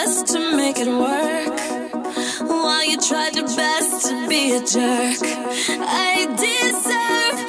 best to make it work while you tried your best to be a jerk. I deserve.